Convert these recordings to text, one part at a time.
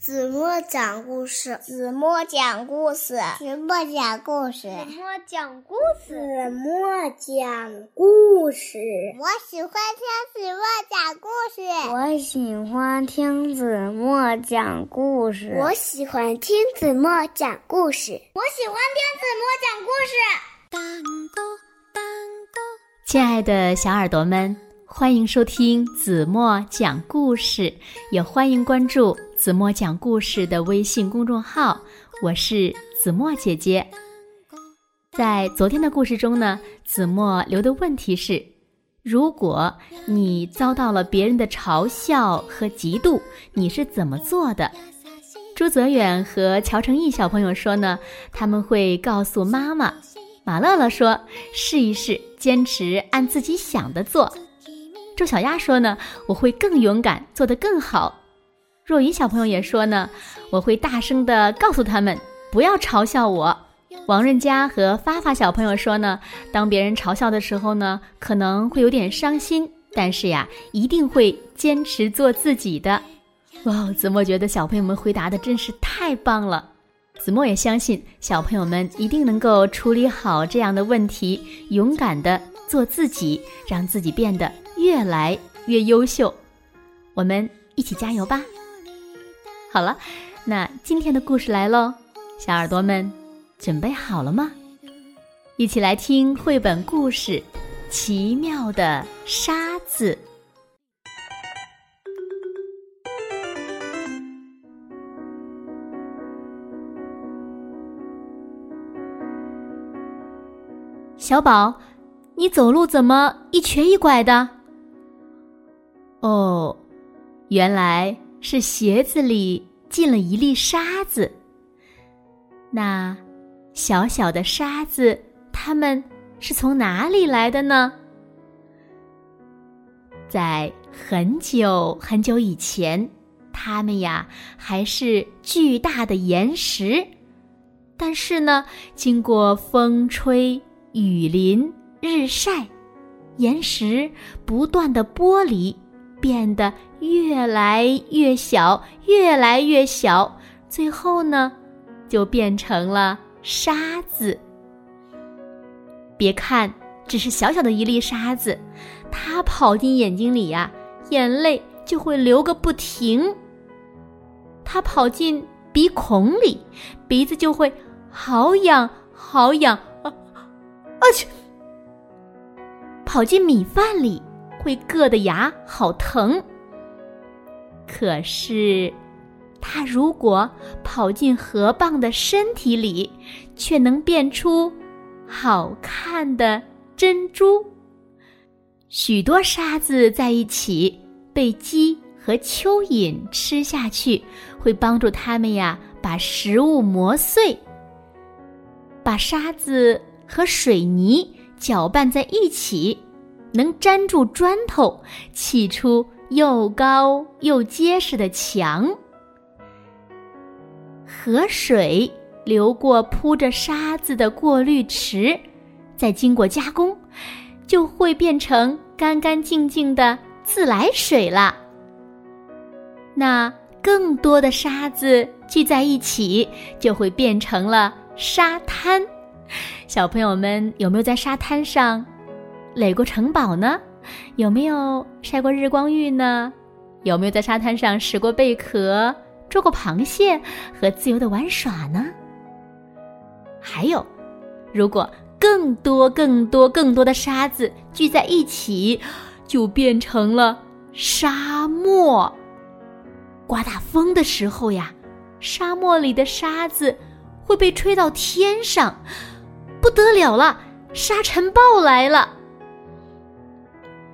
子墨讲故事，子墨讲故事，子墨讲故事，子墨讲故事，子墨讲故事。我喜欢听子墨讲故事。我喜欢听子墨讲故事。我喜欢听子墨讲故事。我喜欢听子墨讲故事。当当当当！亲爱的小耳朵们。欢迎收听子墨讲故事，也欢迎关注子墨讲故事的微信公众号。我是子墨姐姐。在昨天的故事中呢，子墨留的问题是：如果你遭到了别人的嘲笑和嫉妒，你是怎么做的？朱泽远和乔成毅小朋友说呢，他们会告诉妈妈。马乐乐说：试一试，坚持按自己想的做。周小丫说呢，我会更勇敢，做得更好。若雨小朋友也说呢，我会大声的告诉他们不要嘲笑我。王润佳和发发小朋友说呢，当别人嘲笑的时候呢，可能会有点伤心，但是呀，一定会坚持做自己的。哇，子墨觉得小朋友们回答的真是太棒了。子墨也相信小朋友们一定能够处理好这样的问题，勇敢的做自己，让自己变得。越来越优秀，我们一起加油吧！好了，那今天的故事来喽，小耳朵们准备好了吗？一起来听绘本故事《奇妙的沙子》。小宝，你走路怎么一瘸一拐的？哦，原来是鞋子里进了一粒沙子。那小小的沙子，它们是从哪里来的呢？在很久很久以前，它们呀还是巨大的岩石。但是呢，经过风吹雨淋日晒，岩石不断的剥离。变得越来越小，越来越小，最后呢，就变成了沙子。别看只是小小的一粒沙子，它跑进眼睛里呀，眼泪就会流个不停；它跑进鼻孔里，鼻子就会好痒好痒啊啊去！跑进米饭里。会硌得牙好疼。可是，它如果跑进河蚌的身体里，却能变出好看的珍珠。许多沙子在一起被鸡和蚯蚓吃下去，会帮助它们呀把食物磨碎。把沙子和水泥搅拌在一起。能粘住砖头，砌出又高又结实的墙。河水流过铺着沙子的过滤池，再经过加工，就会变成干干净净的自来水了。那更多的沙子聚在一起，就会变成了沙滩。小朋友们有没有在沙滩上？垒过城堡呢？有没有晒过日光浴呢？有没有在沙滩上拾过贝壳、捉过螃蟹和自由的玩耍呢？还有，如果更多、更多、更多的沙子聚在一起，就变成了沙漠。刮大风的时候呀，沙漠里的沙子会被吹到天上，不得了了，沙尘暴来了。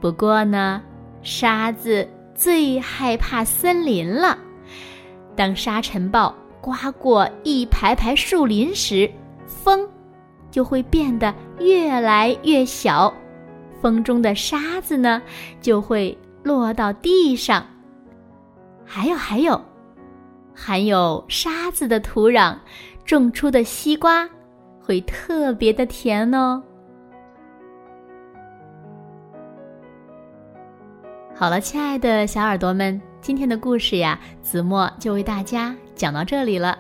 不过呢，沙子最害怕森林了。当沙尘暴刮过一排排树林时，风就会变得越来越小，风中的沙子呢就会落到地上。还有还有，含有沙子的土壤种出的西瓜会特别的甜哦。好了，亲爱的小耳朵们。今天的故事呀，子墨就为大家讲到这里了。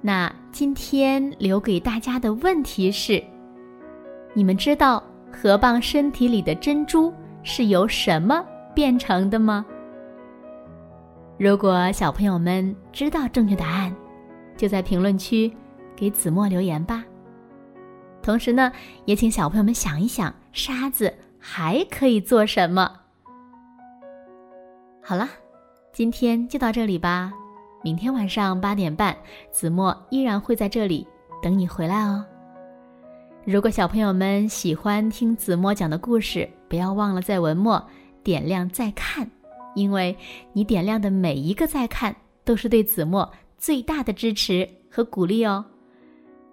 那今天留给大家的问题是：你们知道河蚌身体里的珍珠是由什么变成的吗？如果小朋友们知道正确答案，就在评论区给子墨留言吧。同时呢，也请小朋友们想一想，沙子还可以做什么？好了。今天就到这里吧，明天晚上八点半，子墨依然会在这里等你回来哦。如果小朋友们喜欢听子墨讲的故事，不要忘了在文末点亮再看，因为你点亮的每一个再看，都是对子墨最大的支持和鼓励哦。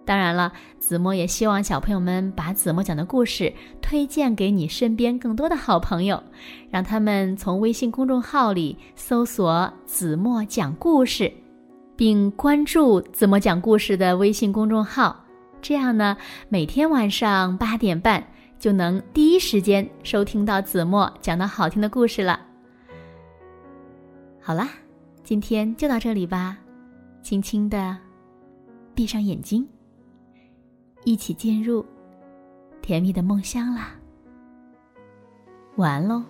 当然了，子墨也希望小朋友们把子墨讲的故事推荐给你身边更多的好朋友，让他们从微信公众号里搜索“子墨讲故事”，并关注子墨讲故事的微信公众号。这样呢，每天晚上八点半就能第一时间收听到子墨讲的好听的故事了。好啦，今天就到这里吧，轻轻的闭上眼睛。一起进入甜蜜的梦乡啦！晚安喽。